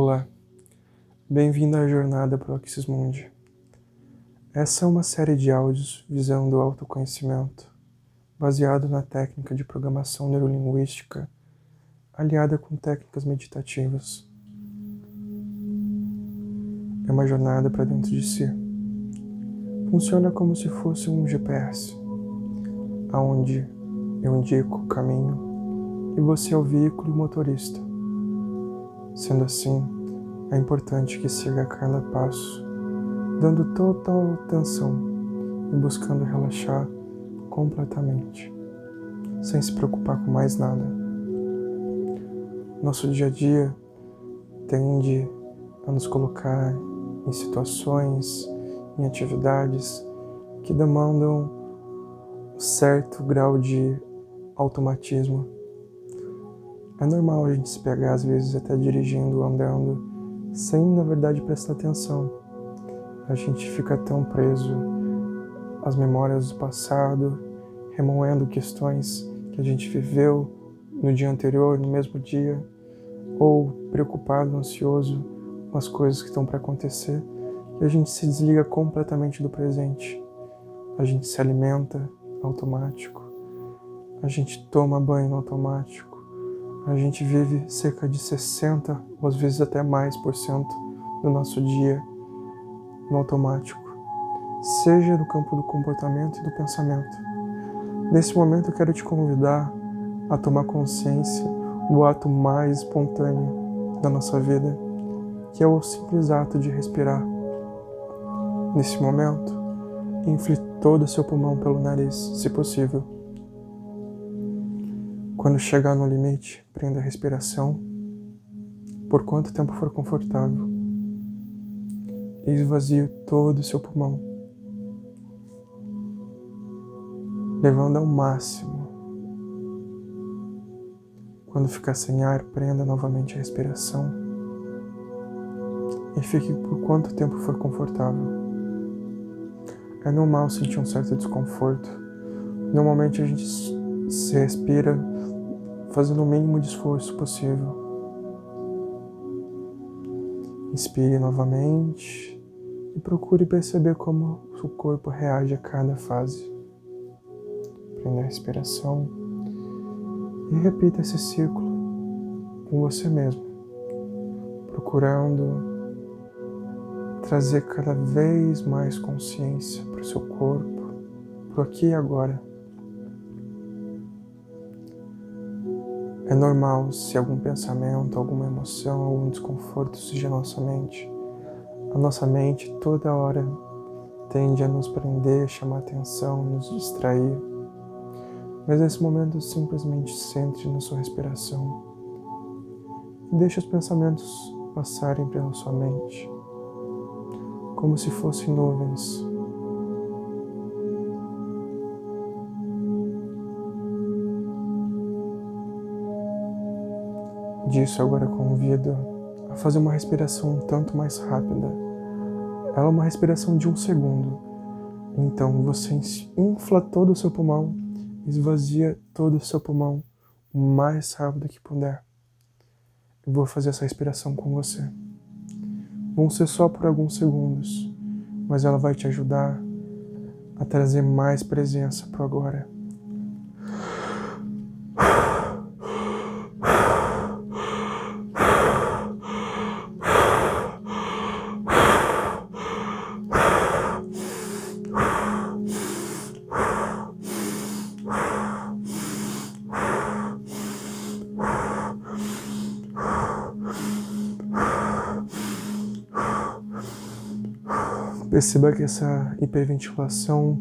Olá, bem-vindo à jornada Proxys Mundi. Essa é uma série de áudios visando o autoconhecimento, baseado na técnica de programação neurolinguística, aliada com técnicas meditativas. É uma jornada para dentro de si. Funciona como se fosse um GPS, aonde eu indico o caminho e você é o veículo e motorista. Sendo assim, é importante que siga cada passo, dando total atenção e buscando relaxar completamente, sem se preocupar com mais nada. Nosso dia a dia tende a nos colocar em situações, em atividades que demandam um certo grau de automatismo é normal a gente se pegar, às vezes, até dirigindo, andando, sem na verdade prestar atenção. A gente fica tão preso às memórias do passado, remoendo questões que a gente viveu no dia anterior, no mesmo dia, ou preocupado, ansioso com as coisas que estão para acontecer, e a gente se desliga completamente do presente. A gente se alimenta automático, a gente toma banho automático a gente vive cerca de 60 ou às vezes até mais por cento do nosso dia no automático, seja no campo do comportamento e do pensamento. Nesse momento eu quero te convidar a tomar consciência do ato mais espontâneo da nossa vida, que é o simples ato de respirar. Nesse momento, infle todo o seu pulmão pelo nariz, se possível quando chegar no limite, prenda a respiração por quanto tempo for confortável. E esvazie todo o seu pulmão, levando ao máximo. Quando ficar sem ar, prenda novamente a respiração e fique por quanto tempo for confortável. É normal sentir um certo desconforto. Normalmente a gente se respira fazendo o mínimo de esforço possível. Inspire novamente e procure perceber como o corpo reage a cada fase. Prenda a respiração e repita esse ciclo com você mesmo, procurando trazer cada vez mais consciência para o seu corpo, para aqui e agora. É normal se algum pensamento, alguma emoção, algum desconforto surge na nossa mente. A nossa mente toda hora tende a nos prender, chamar atenção, nos distrair. Mas nesse momento simplesmente centre na sua respiração e deixe os pensamentos passarem pela sua mente, como se fossem nuvens disso, agora convido a fazer uma respiração um tanto mais rápida. Ela é uma respiração de um segundo. Então você infla todo o seu pulmão, esvazia todo o seu pulmão o mais rápido que puder. Eu vou fazer essa respiração com você. Vão ser só por alguns segundos, mas ela vai te ajudar a trazer mais presença para agora. Perceba que essa hiperventilação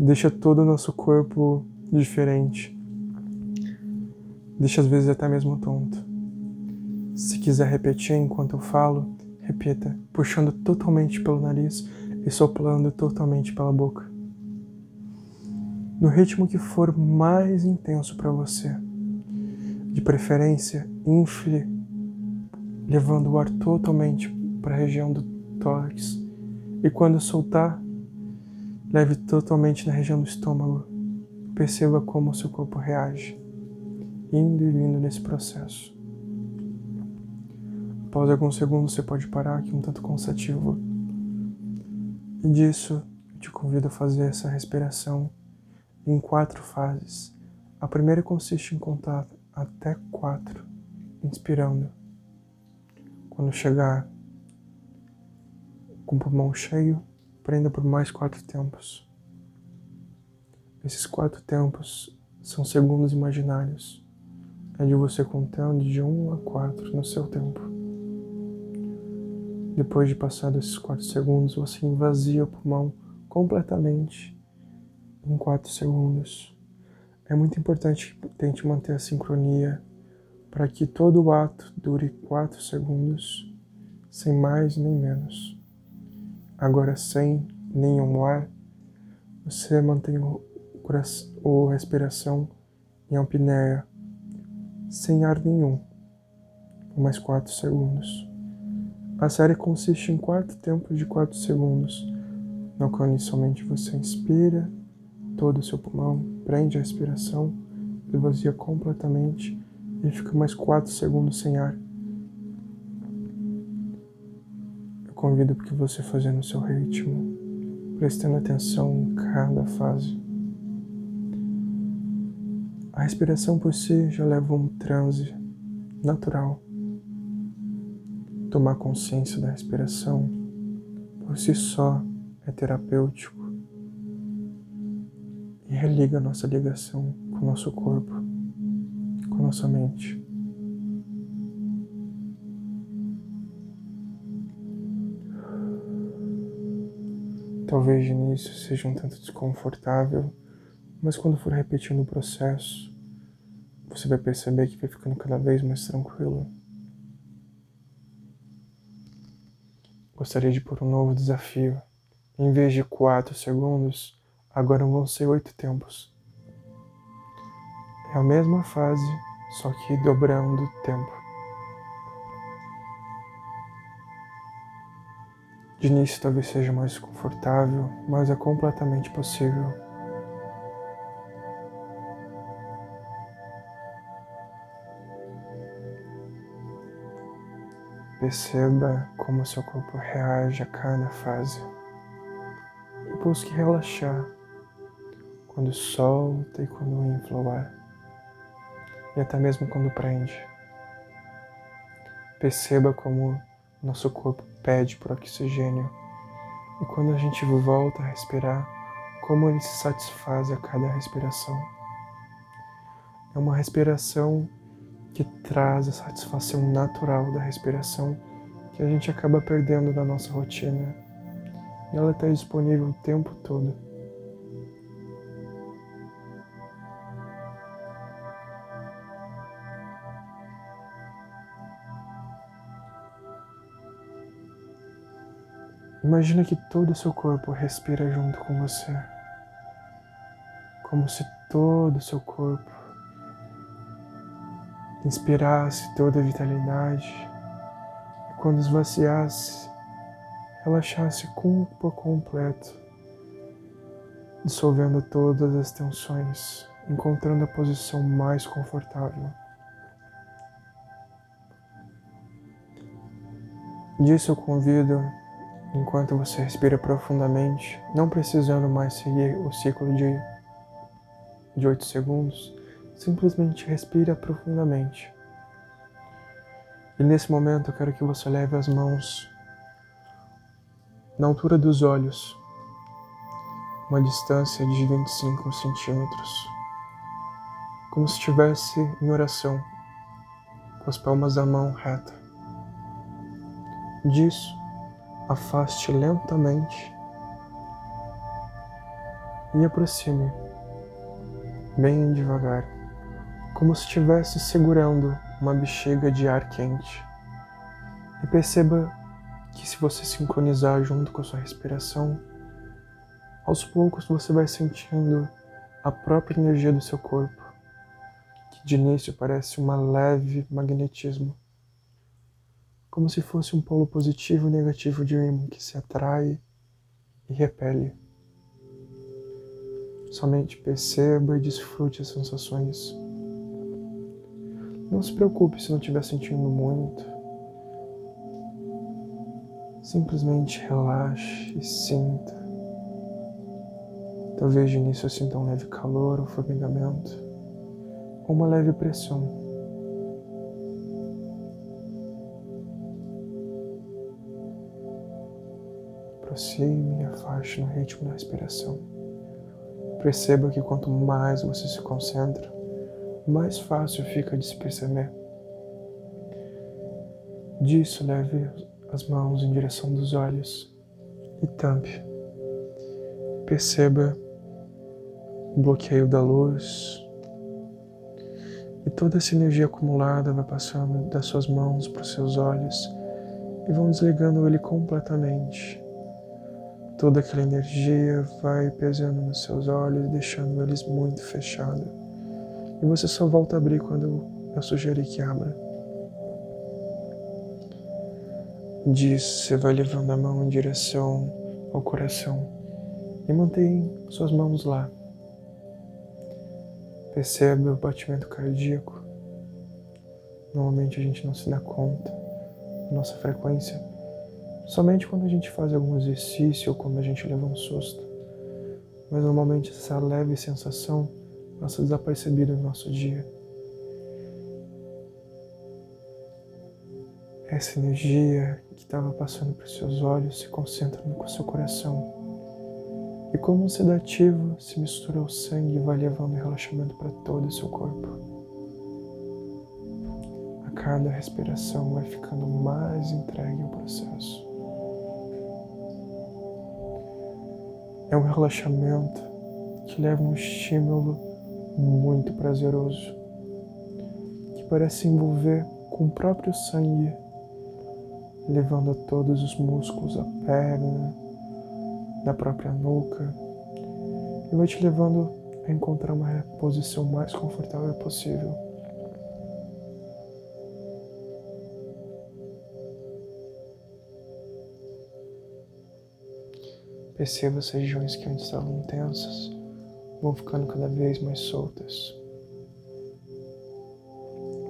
deixa todo o nosso corpo diferente. Deixa às vezes até mesmo tonto. Se quiser repetir enquanto eu falo, repita, puxando totalmente pelo nariz e soplando totalmente pela boca. No ritmo que for mais intenso para você. De preferência, infle, levando o ar totalmente para a região do tórax e quando soltar, leve totalmente na região do estômago. Perceba como o seu corpo reage, indo e vindo nesse processo. Após alguns segundos você pode parar, é um tanto cansativo. E disso, eu te convido a fazer essa respiração em quatro fases. A primeira consiste em contar até quatro, inspirando. Quando chegar com o pulmão cheio, prenda por mais quatro tempos. Esses quatro tempos são segundos imaginários. É de você contando de um a quatro no seu tempo. Depois de passar esses quatro segundos, você invazia o pulmão completamente em quatro segundos. É muito importante que tente manter a sincronia para que todo o ato dure quatro segundos, sem mais nem menos. Agora, sem nenhum ar, você mantém o, o respiração em apneia, sem ar nenhum, por mais quatro segundos. A série consiste em quatro tempos de quatro segundos, no qual inicialmente você inspira todo o seu pulmão, prende a respiração, esvazia completamente e fica mais 4 segundos sem ar. Convido para que você faça no seu ritmo, prestando atenção em cada fase. A respiração por si já leva um transe natural. Tomar consciência da respiração por si só é terapêutico e religa nossa ligação com o nosso corpo, com nossa mente. Talvez de início seja um tanto desconfortável, mas quando for repetindo o processo, você vai perceber que vai ficando cada vez mais tranquilo. Gostaria de pôr um novo desafio. Em vez de 4 segundos, Agora vão ser oito tempos. É a mesma fase, só que dobrando o tempo. De início talvez seja mais confortável, mas é completamente possível. Perceba como seu corpo reage a cada fase. Depois que relaxar, quando solta e quando infla o ar, e até mesmo quando prende. Perceba como nosso corpo pede por oxigênio e quando a gente volta a respirar, como ele se satisfaz a cada respiração. É uma respiração que traz a satisfação natural da respiração que a gente acaba perdendo da nossa rotina. E ela está disponível o tempo todo. Imagina que todo o seu corpo respira junto com você. Como se todo o seu corpo inspirasse toda a vitalidade e quando esvaziasse, relaxasse por completo, dissolvendo todas as tensões, encontrando a posição mais confortável. Disso eu convido enquanto você respira profundamente, não precisando mais seguir o ciclo de, de 8 segundos, simplesmente respira profundamente. E nesse momento eu quero que você leve as mãos na altura dos olhos, uma distância de 25 centímetros, como se estivesse em oração, com as palmas da mão reta. Disso, afaste lentamente e aproxime, bem devagar, como se estivesse segurando uma bexiga de ar quente. E perceba que se você sincronizar junto com a sua respiração, aos poucos você vai sentindo a própria energia do seu corpo, que de início parece uma leve magnetismo como se fosse um polo positivo e negativo de um ímã que se atrai e repele. Somente perceba e desfrute as sensações. Não se preocupe se não estiver sentindo muito. Simplesmente relaxe e sinta. Talvez de início sinta um leve calor ou formigamento, ou uma leve pressão. Aproxime e afaste no ritmo da respiração. Perceba que quanto mais você se concentra, mais fácil fica de se perceber. Disso, leve as mãos em direção dos olhos e tampe. Perceba o bloqueio da luz e toda essa energia acumulada vai passando das suas mãos para os seus olhos e vão desligando ele completamente. Toda aquela energia vai pesando nos seus olhos, deixando eles muito fechados. E você só volta a abrir quando eu sugerir que abra. Disso, você vai levando a mão em direção ao coração e mantém suas mãos lá. Percebe o batimento cardíaco. Normalmente a gente não se dá conta da nossa frequência, somente quando a gente faz algum exercício ou quando a gente leva um susto. Mas normalmente essa leve sensação passa desapercebida no nosso dia. Essa energia que estava passando por seus olhos se concentra no seu coração. E como um sedativo se mistura ao sangue e vai levando relaxamento para todo o seu corpo. A cada respiração vai ficando mais entregue ao processo. É um relaxamento que leva um estímulo muito prazeroso, que parece envolver com o próprio sangue levando a todos os músculos da perna, da própria nuca, e vai te levando a encontrar uma posição mais confortável possível. Perceba as regiões que antes estavam tensas vão ficando cada vez mais soltas.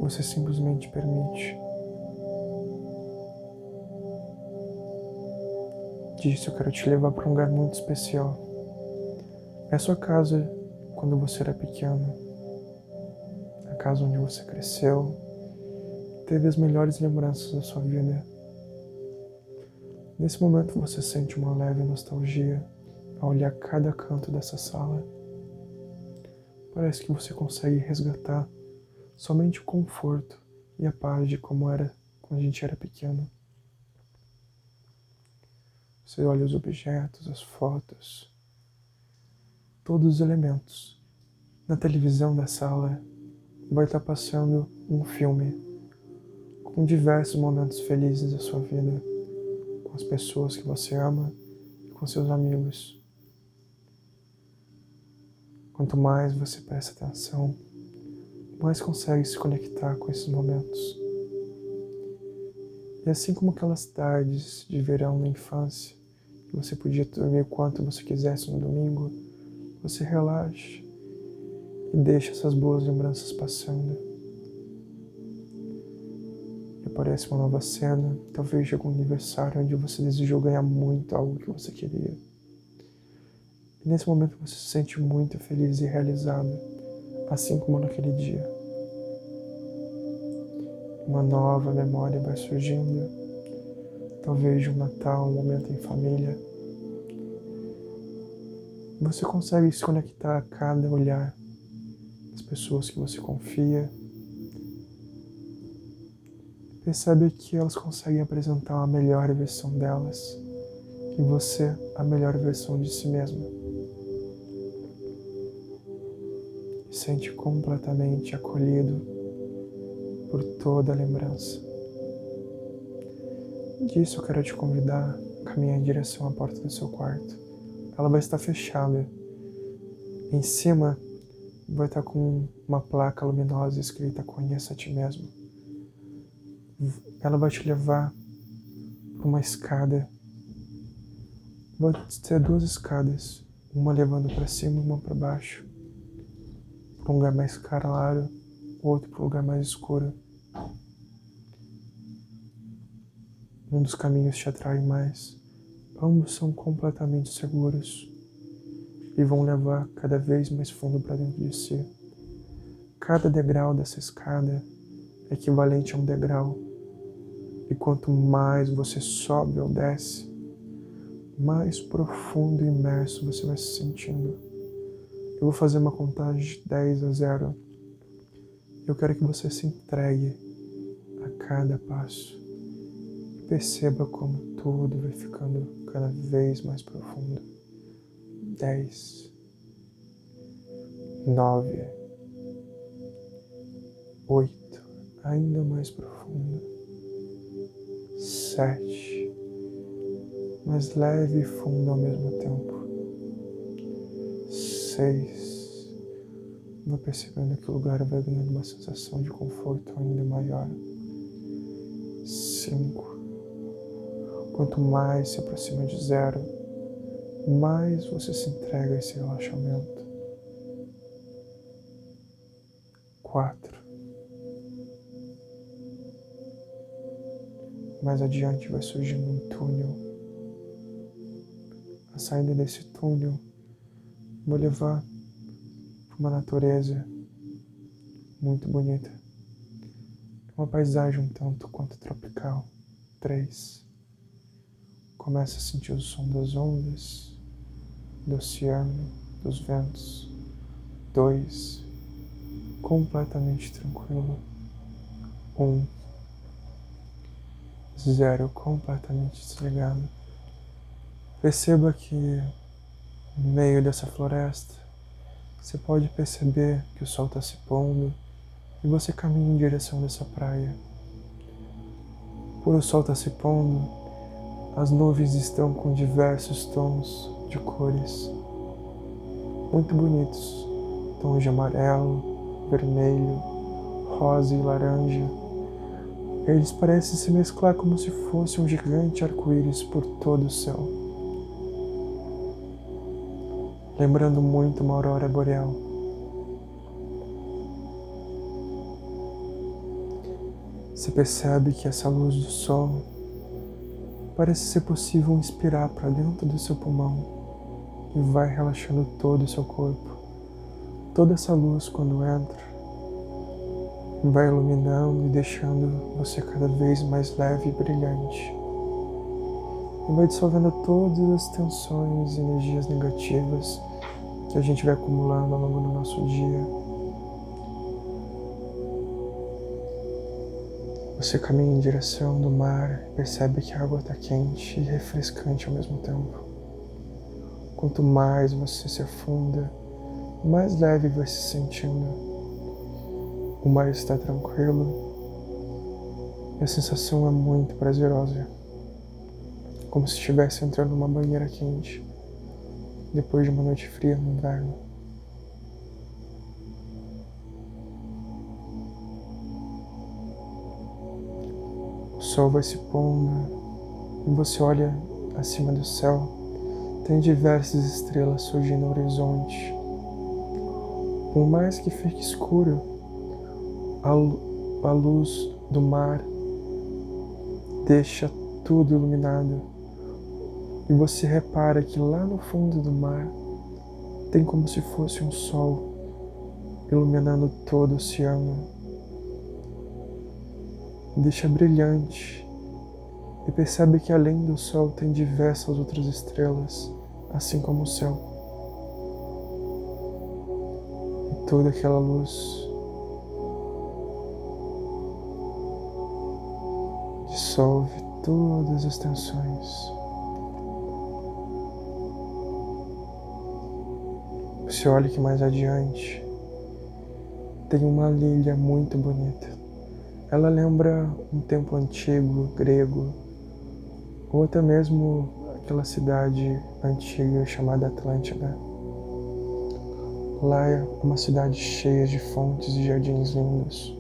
Você simplesmente permite Disse: Eu quero te levar para um lugar muito especial. É a sua casa quando você era pequeno. A casa onde você cresceu, teve as melhores lembranças da sua vida. Nesse momento você sente uma leve nostalgia ao olhar cada canto dessa sala. Parece que você consegue resgatar somente o conforto e a paz de como era quando a gente era pequeno. Você olha os objetos, as fotos, todos os elementos. Na televisão da sala vai estar passando um filme com diversos momentos felizes da sua vida, com as pessoas que você ama e com seus amigos. Quanto mais você presta atenção, mais consegue se conectar com esses momentos. E assim como aquelas tardes de verão na infância, que você podia dormir quanto você quisesse no domingo, você relaxa e deixa essas boas lembranças passando. Aparece uma nova cena, talvez de algum aniversário onde você desejou ganhar muito algo que você queria. E nesse momento você se sente muito feliz e realizado, assim como naquele dia. Uma nova memória vai surgindo talvez de um Natal, um momento em família. Você consegue se conectar a cada olhar das pessoas que você confia. Percebe que elas conseguem apresentar uma melhor versão delas e você a melhor versão de si mesmo. E sente completamente acolhido por toda a lembrança. Disso eu quero te convidar a caminhar em direção à porta do seu quarto. Ela vai estar fechada. Em cima vai estar com uma placa luminosa escrita Conheça a ti mesmo. Ela vai te levar para uma escada. Vai ter duas escadas, uma levando para cima e uma para baixo. Para um lugar mais claro, outro para um lugar mais escuro. um dos caminhos te atrai mais. Ambos são completamente seguros e vão levar cada vez mais fundo para dentro de si. Cada degrau dessa escada é equivalente a um degrau. E quanto mais você sobe ou desce, mais profundo e imerso você vai se sentindo. Eu vou fazer uma contagem de 10 a 0. Eu quero que você se entregue a cada passo. Perceba como tudo vai ficando cada vez mais profundo. 10, 9, 8, ainda mais profundo. 7, mais leve e fundo ao mesmo tempo. 6, vai percebendo que o lugar vai ganhando uma sensação de conforto ainda maior. 5, Quanto mais se aproxima de zero, mais você se entrega a esse relaxamento. Quatro. Mais adiante vai surgindo um túnel. A saída desse túnel vai levar para uma natureza muito bonita. Uma paisagem um tanto quanto tropical. Três. Começa a sentir o som das ondas, do oceano, dos ventos. Dois, completamente tranquilo. Um, zero, completamente desligado. Perceba que no meio dessa floresta você pode perceber que o sol está se pondo e você caminha em direção dessa praia. Por o sol estar tá se pondo, as nuvens estão com diversos tons de cores muito bonitos, tons de amarelo, vermelho, rosa e laranja. Eles parecem se mesclar como se fosse um gigante arco-íris por todo o céu, lembrando muito uma aurora boreal. Você percebe que essa luz do sol parece ser possível inspirar para dentro do seu pulmão e vai relaxando todo o seu corpo. Toda essa luz, quando entra, vai iluminando e deixando você cada vez mais leve e brilhante. E vai dissolvendo todas as tensões e energias negativas que a gente vai acumulando ao longo do nosso dia Você caminha em direção do mar e percebe que a água está quente e refrescante ao mesmo tempo. Quanto mais você se afunda, mais leve vai se sentindo. O mar está tranquilo e a sensação é muito prazerosa, como se estivesse entrando numa banheira quente depois de uma noite fria no inverno. sol vai se pondo e você olha acima do céu, tem diversas estrelas surgindo no horizonte. Por mais que fique escuro, a, luz do mar deixa tudo iluminado. E você repara que lá no fundo do mar tem como se fosse um sol iluminando todo o oceano deixa brilhante e percebe que além do Sol tem diversas outras estrelas, assim como o céu. E toda aquela luz dissolve todas as tensões. Você olha que mais adiante tem uma ilha muito bonita. Ela lembra um tempo antigo, grego, ou até mesmo aquela cidade antiga chamada Atlântida. Lá é uma cidade cheia de fontes e jardins lindos.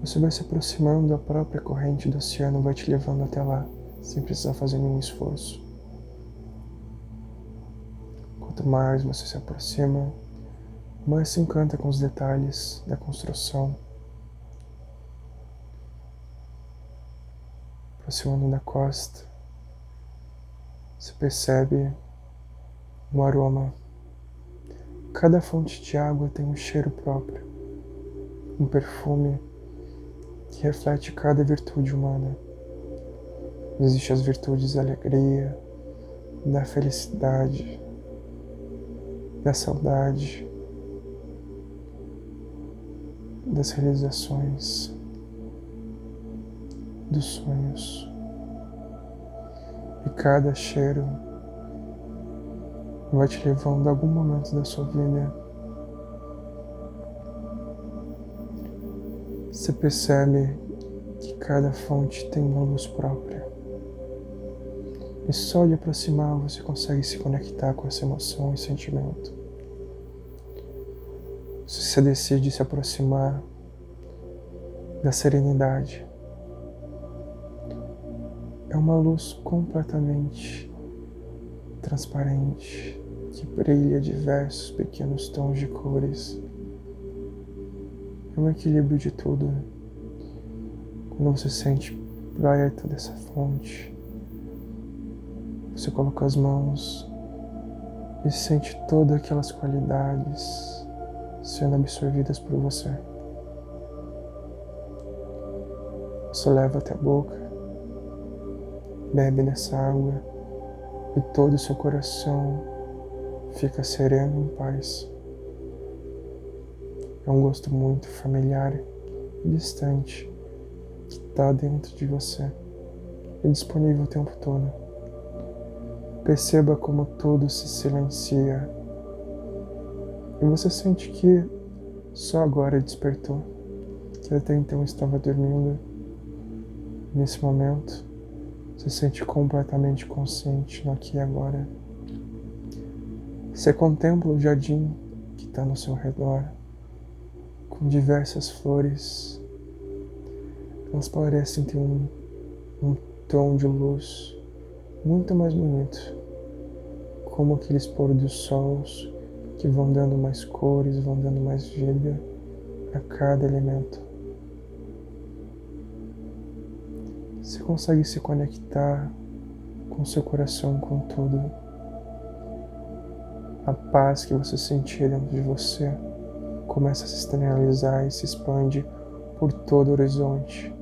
Você vai se aproximando, a própria corrente do oceano vai te levando até lá, sem precisar fazer nenhum esforço. Quanto mais você se aproxima, mais se encanta com os detalhes da construção aproximando da costa, você percebe um aroma. Cada fonte de água tem um cheiro próprio, um perfume que reflete cada virtude humana. Existem as virtudes da alegria, da felicidade, da saudade, das realizações, dos sonhos. E cada cheiro vai te levando a algum momento da sua vida. Você percebe que cada fonte tem uma luz própria. E só de aproximar você consegue se conectar com essa emoção e sentimento. Se você decide se aproximar da serenidade, é uma luz completamente transparente que brilha diversos pequenos tons de cores. Um equilíbrio de tudo. Quando você sente perto dessa fonte, você coloca as mãos e sente todas aquelas qualidades sendo absorvidas por você. Você leva até a boca bebe dessa água e todo o seu coração fica sereno em paz. É um gosto muito familiar e distante que está dentro de você e disponível o tempo todo. Perceba como tudo se silencia e você sente que só agora despertou, que até então estava dormindo. Nesse momento, se sente completamente consciente no aqui e agora. Você contempla o jardim que está no seu redor, com diversas flores. Elas parecem ter um, um tom de luz muito mais bonito, como aqueles pôr dos sols que vão dando mais cores, vão dando mais vida a cada elemento. Você consegue se conectar com seu coração, com tudo. A paz que você sentir dentro de você começa a se externalizar e se expande por todo o horizonte.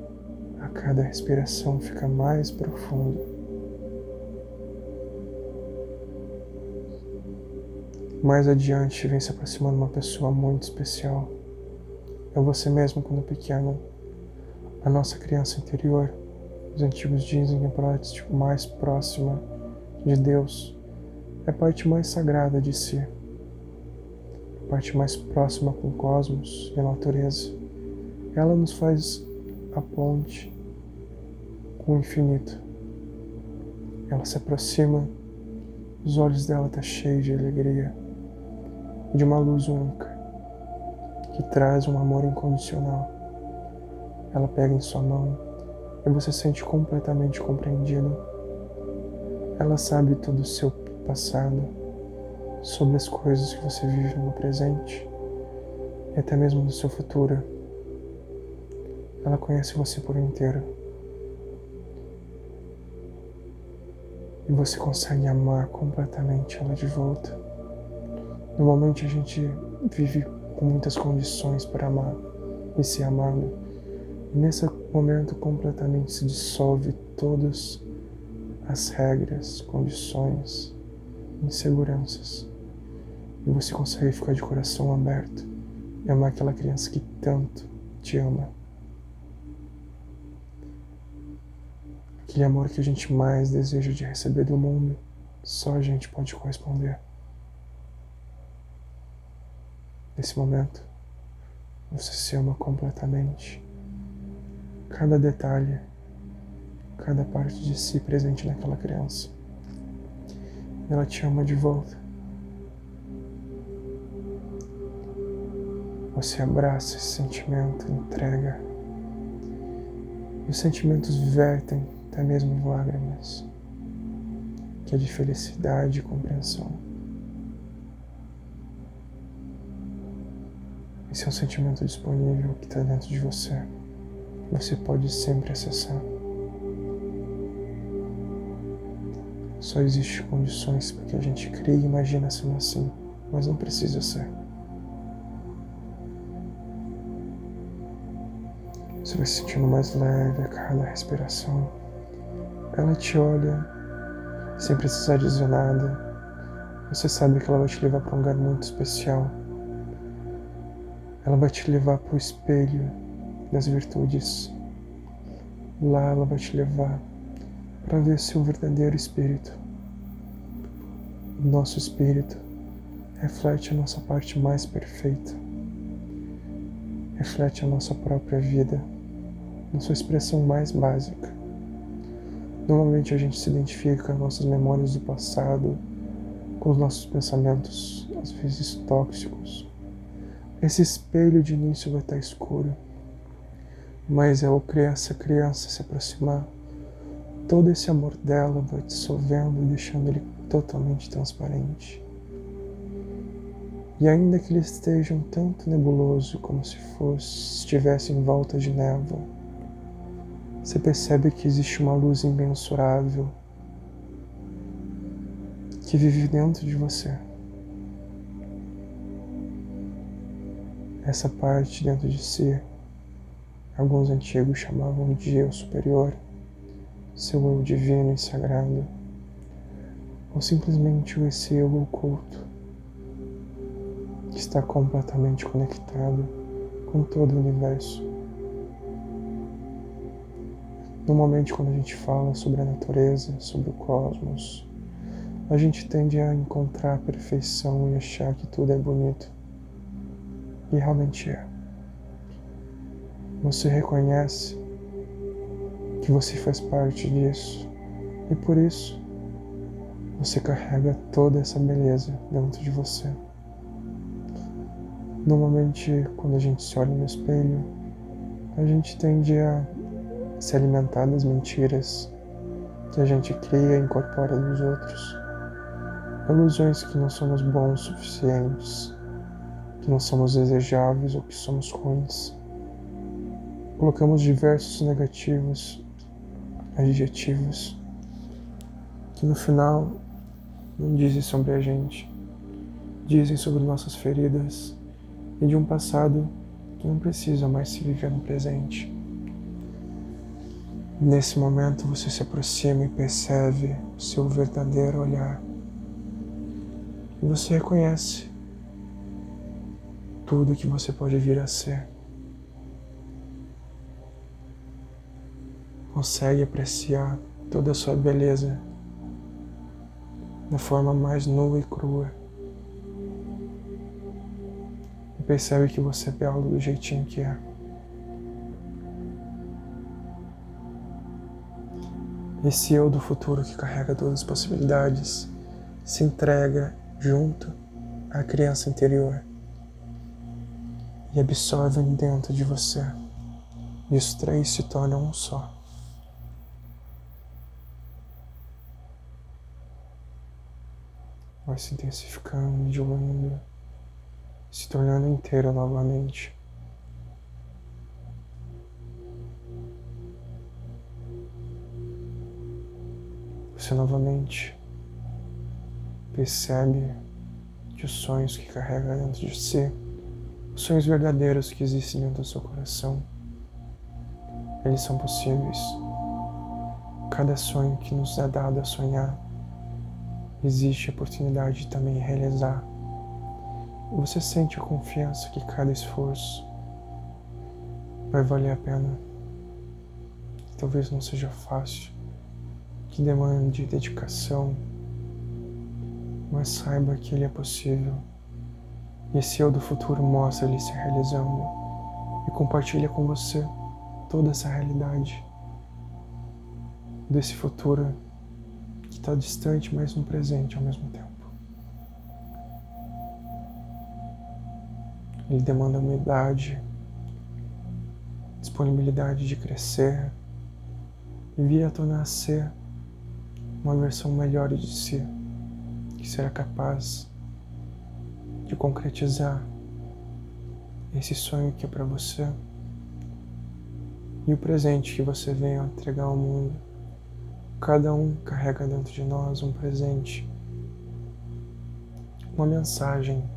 A cada respiração fica mais profundo. Mais adiante vem se aproximando uma pessoa muito especial. É você mesmo quando pequeno, a nossa criança interior os antigos dizem que a parte mais próxima de Deus é a parte mais sagrada de si, parte mais próxima com o cosmos e a natureza. Ela nos faz a ponte com o infinito. Ela se aproxima, os olhos dela estão tá cheios de alegria de uma luz única que traz um amor incondicional. Ela pega em sua mão e você se sente completamente compreendido. Ela sabe todo o seu passado, sobre as coisas que você vive no presente e até mesmo do seu futuro. Ela conhece você por inteiro. E você consegue amar completamente ela de volta. Normalmente a gente vive com muitas condições para amar e ser amado. E nesse momento completamente se dissolve todas as regras, condições, inseguranças. E você consegue ficar de coração aberto e amar aquela criança que tanto te ama. Aquele amor que a gente mais deseja de receber do mundo, só a gente pode corresponder. Nesse momento, você se ama completamente cada detalhe, cada parte de si presente naquela criança. Ela te ama de volta. Você abraça esse sentimento, entrega. E os sentimentos vertem até mesmo lágrimas, que é de felicidade e compreensão. Esse é um sentimento disponível que está dentro de você você pode sempre acessar. Só existem condições para que a gente crie e imagina sendo assim, mas não precisa ser. Você vai se sentindo mais leve a cada respiração. Ela te olha sem precisar dizer nada. Você sabe que ela vai te levar para um lugar muito especial. Ela vai te levar para o espelho das virtudes. Lá ela vai te levar para ver seu verdadeiro espírito. O nosso espírito reflete a nossa parte mais perfeita, reflete a nossa própria vida, na sua expressão mais básica. Normalmente a gente se identifica com as nossas memórias do passado, com os nossos pensamentos, às vezes tóxicos. Esse espelho de início vai estar escuro, mas ao essa criança se aproximar, todo esse amor dela vai dissolvendo e deixando ele totalmente transparente. E ainda que ele esteja um tanto nebuloso, como se fosse estivesse em volta de névoa, você percebe que existe uma luz imensurável que vive dentro de você. Essa parte dentro de si, alguns antigos chamavam de eu superior, seu eu divino e sagrado, ou simplesmente esse eu oculto, que está completamente conectado com todo o universo. Normalmente, quando a gente fala sobre a natureza, sobre o cosmos, a gente tende a encontrar a perfeição e achar que tudo é bonito. E realmente é. Você reconhece que você faz parte disso e por isso você carrega toda essa beleza dentro de você. Normalmente, quando a gente se olha no espelho, a gente tende a se alimentar das mentiras que a gente cria e incorpora nos outros. Ilusões que não somos bons o suficientes, que não somos desejáveis ou que somos ruins. Colocamos diversos negativos, adjetivos, que no final não dizem sobre a gente, dizem sobre nossas feridas e de um passado que não precisa mais se viver no presente. Nesse momento você se aproxima e percebe o seu verdadeiro olhar. E você reconhece tudo que você pode vir a ser. Consegue apreciar toda a sua beleza da forma mais nua e crua. E percebe que você é belo do jeitinho que é. Esse eu do futuro que carrega todas as possibilidades se entrega junto à criança interior e absorve dentro de você. E os três se tornam um só. Vai se intensificando, diluindo, se tornando inteiro novamente. Você novamente percebe que os sonhos que carrega dentro de si, os sonhos verdadeiros que existem dentro do seu coração, eles são possíveis. Cada sonho que nos é dado a sonhar, existe a oportunidade de também realizar. Você sente a confiança que cada esforço vai valer a pena. Talvez não seja fácil, que demande dedicação, mas saiba que ele é possível. E esse eu do futuro mostra ele se realizando e compartilha com você toda essa realidade desse futuro que está distante, mas no presente ao mesmo tempo. Ele demanda humildade, disponibilidade de crescer e vir a tornar-se uma versão melhor de si, que será capaz de concretizar esse sonho que é para você e o presente que você vem entregar ao mundo Cada um carrega dentro de nós um presente, uma mensagem,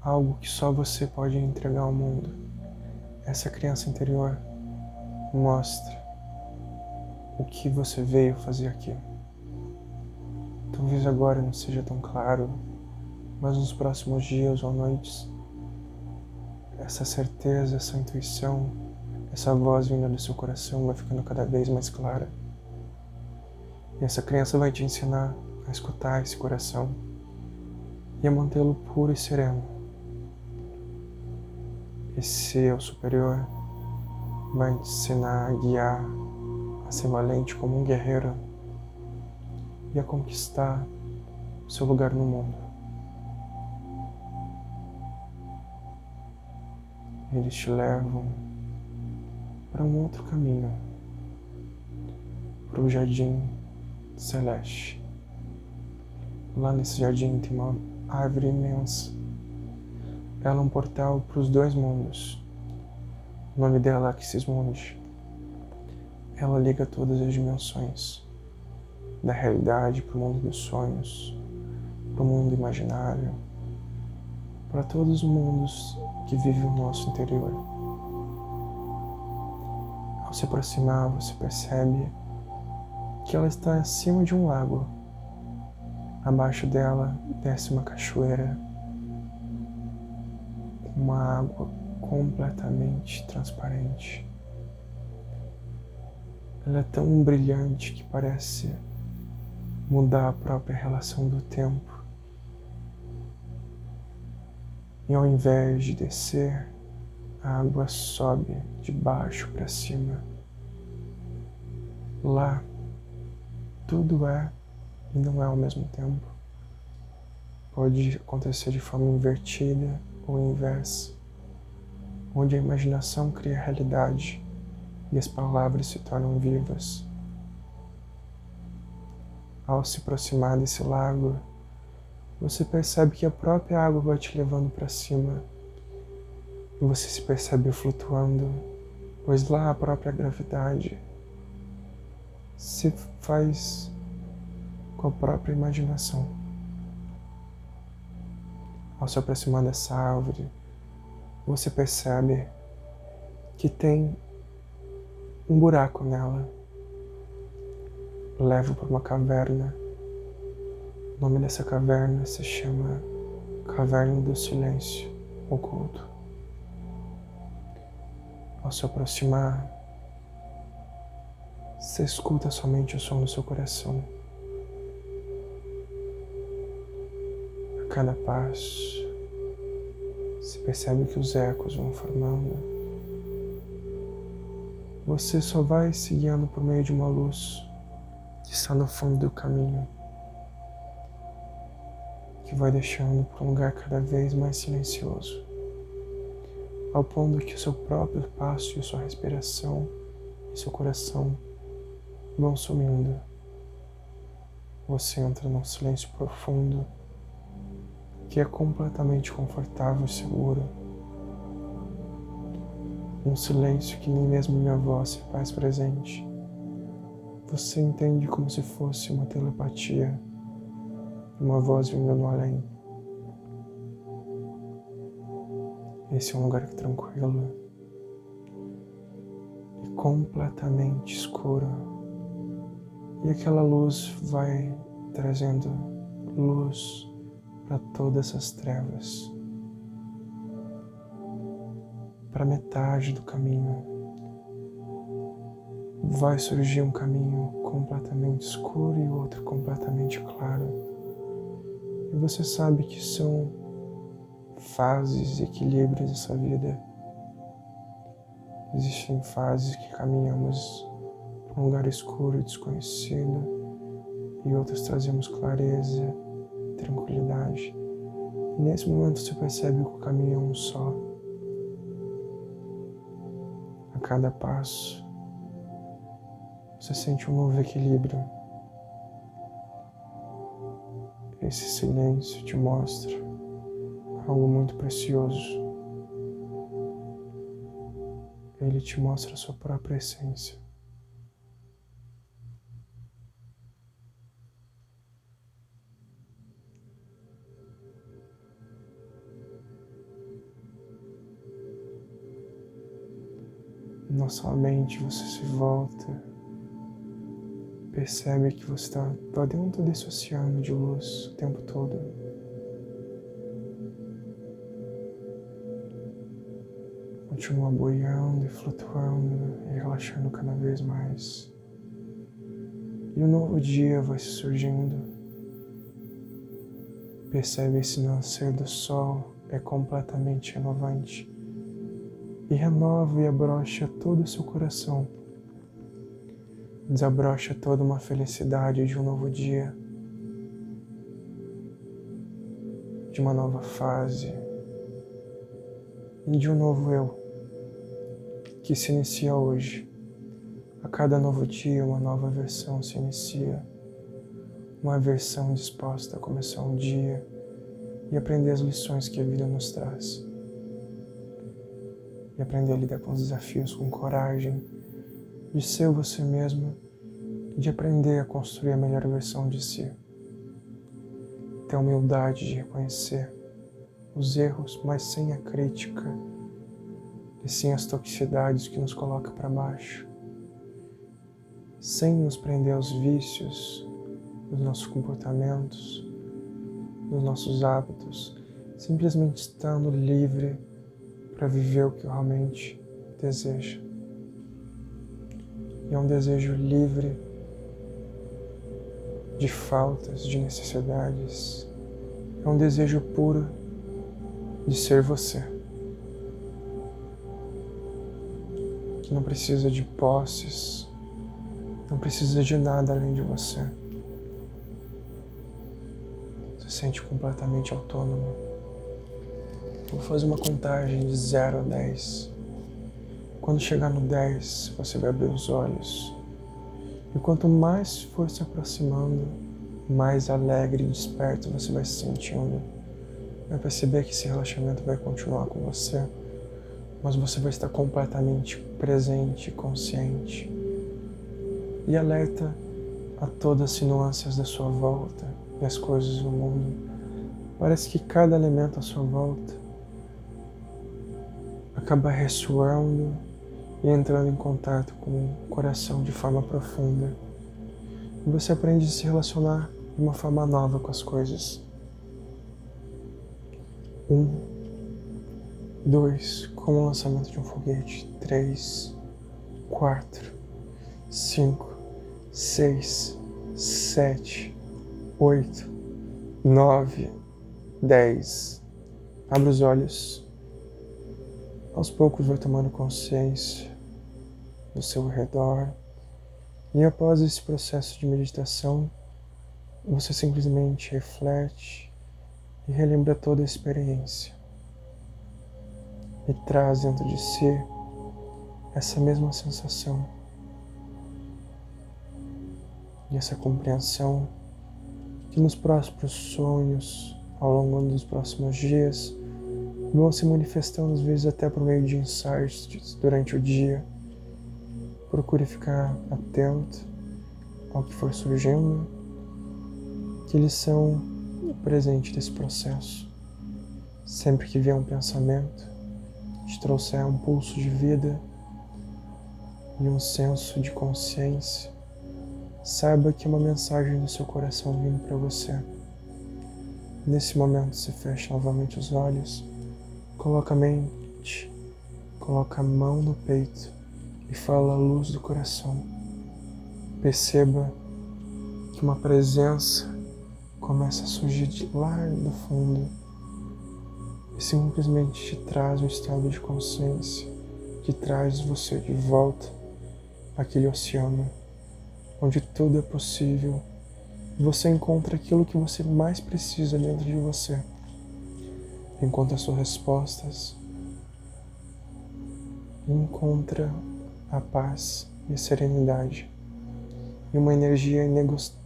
algo que só você pode entregar ao mundo. Essa criança interior mostra o que você veio fazer aqui. Talvez agora não seja tão claro, mas nos próximos dias ou noites, essa certeza, essa intuição, essa voz vinda do seu coração vai ficando cada vez mais clara. E essa criança vai te ensinar a escutar esse coração e a mantê-lo puro e sereno. Esse eu superior vai te ensinar a guiar, a ser valente como um guerreiro e a conquistar o seu lugar no mundo. Eles te levam para um outro caminho, para o jardim celeste. Lá nesse jardim tem uma árvore imensa. Ela é um portal para os dois mundos. O nome dela é Axismundi. Ela liga todas as dimensões, da realidade para o mundo dos sonhos, para o mundo imaginário, para todos os mundos que vivem o nosso interior. Ao se aproximar, você percebe que ela está acima de um lago. Abaixo dela desce uma cachoeira uma água completamente transparente. Ela é tão brilhante que parece mudar a própria relação do tempo. E ao invés de descer, a água sobe de baixo para cima. Lá, tudo é e não é ao mesmo tempo. Pode acontecer de forma invertida ou inversa, onde a imaginação cria a realidade e as palavras se tornam vivas. Ao se aproximar desse lago, você percebe que a própria água vai te levando para cima e você se percebe flutuando, pois lá a própria gravidade se faz com a própria imaginação. Ao se aproximar dessa árvore, você percebe que tem um buraco nela. Leva para uma caverna. O nome dessa caverna se chama Caverna do Silêncio Oculto. Ao se aproximar, você escuta somente o som do seu coração. A cada passo, você percebe que os ecos vão formando. Você só vai se guiando por meio de uma luz que está no fundo do caminho, que vai deixando para um lugar cada vez mais silencioso, ao ponto que o seu próprio passo e sua respiração e seu coração vão sumindo. Você entra num silêncio profundo que é completamente confortável e seguro. Um silêncio que nem mesmo minha voz se faz presente. Você entende como se fosse uma telepatia, uma voz vindo no além. Esse é um lugar tranquilo e completamente escuro. E aquela luz vai trazendo luz para todas essas trevas, para metade do caminho. Vai surgir um caminho completamente escuro e outro completamente claro. E você sabe que são fases e equilíbrios dessa vida. Existem fases que caminhamos um lugar escuro e desconhecido, e outros trazemos clareza, tranquilidade. E nesse momento você percebe que o caminho é um só. Cada passo, você sente um novo equilíbrio. Esse silêncio te mostra algo muito precioso. Ele te mostra a sua própria essência. Na sua mente você se volta, percebe que você está lá dentro desse oceano de luz o tempo todo. Continua boiando e flutuando e relaxando cada vez mais. E um novo dia vai surgindo. Percebe esse nascer do sol é completamente renovante e renova e abrocha todo o seu coração. Desabrocha toda uma felicidade de um novo dia, de uma nova fase e de um novo eu que se inicia hoje. A cada novo dia, uma nova versão se inicia. Uma versão disposta a começar um dia e aprender as lições que a vida nos traz. E aprender a lidar com os desafios com coragem, de ser você mesmo e de aprender a construir a melhor versão de si. Ter a humildade de reconhecer os erros, mas sem a crítica e sem as toxicidades que nos coloca para baixo sem nos prender aos vícios dos nossos comportamentos, dos nossos hábitos, simplesmente estando livre para viver o que realmente deseja. E é um desejo livre de faltas, de necessidades. É um desejo puro de ser você. Que não precisa de posses, não precisa de nada além de você. Se sente completamente autônomo. Vou fazer uma contagem de 0 a 10. Quando chegar no 10, você vai abrir os olhos. E quanto mais for se aproximando, mais alegre e desperto você vai se sentindo. Vai perceber que esse relaxamento vai continuar com você, mas você vai estar completamente presente consciente e alerta a todas as nuances da sua volta e as coisas do mundo. Parece que cada elemento à sua volta acaba ressoando e entrando em contato com o coração de forma profunda. E você aprende a se relacionar de uma forma nova com as coisas. Um, dois, como o lançamento de um foguete. Três, quatro, cinco, seis, sete, oito, nove, dez. Abra os olhos. Aos poucos vai tomando consciência do seu redor. E após esse processo de meditação, você simplesmente reflete e relembra toda a experiência. E traz dentro de si essa mesma sensação e essa compreensão que nos próximos sonhos, ao longo dos próximos dias, vão se manifestando às vezes até por meio de insights durante o dia. Procure ficar atento ao que for surgindo, que eles são presente desse processo. Sempre que vier um pensamento, te trouxer um pulso de vida e um senso de consciência, saiba que é uma mensagem do seu coração vindo para você. Nesse momento, você fecha novamente os olhos, coloca a mente, coloca a mão no peito e fala a luz do coração. Perceba que uma presença começa a surgir de lá no fundo e simplesmente te traz um estado de consciência que traz você de volta àquele oceano onde tudo é possível, você encontra aquilo que você mais precisa dentro de você. Encontra suas respostas, encontra a paz e a serenidade e uma energia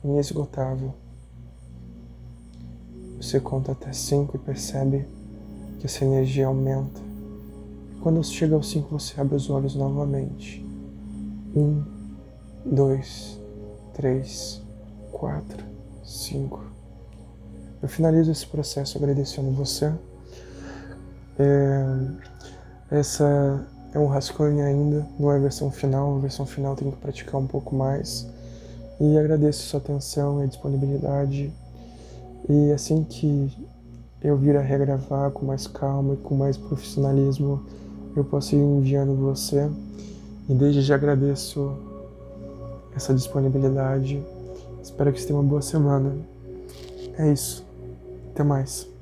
inesgotável. Você conta até cinco e percebe que essa energia aumenta. Quando chega aos cinco, você abre os olhos novamente. Um, dois, três, quatro, cinco. Eu finalizo esse processo agradecendo você. É, essa é um rascunho ainda, não é a versão final, a versão final tem que praticar um pouco mais. E agradeço sua atenção e disponibilidade. E assim que eu vir a regravar com mais calma e com mais profissionalismo, eu posso ir enviando você. E desde já agradeço essa disponibilidade. Espero que você tenha uma boa semana. É isso. Até mais.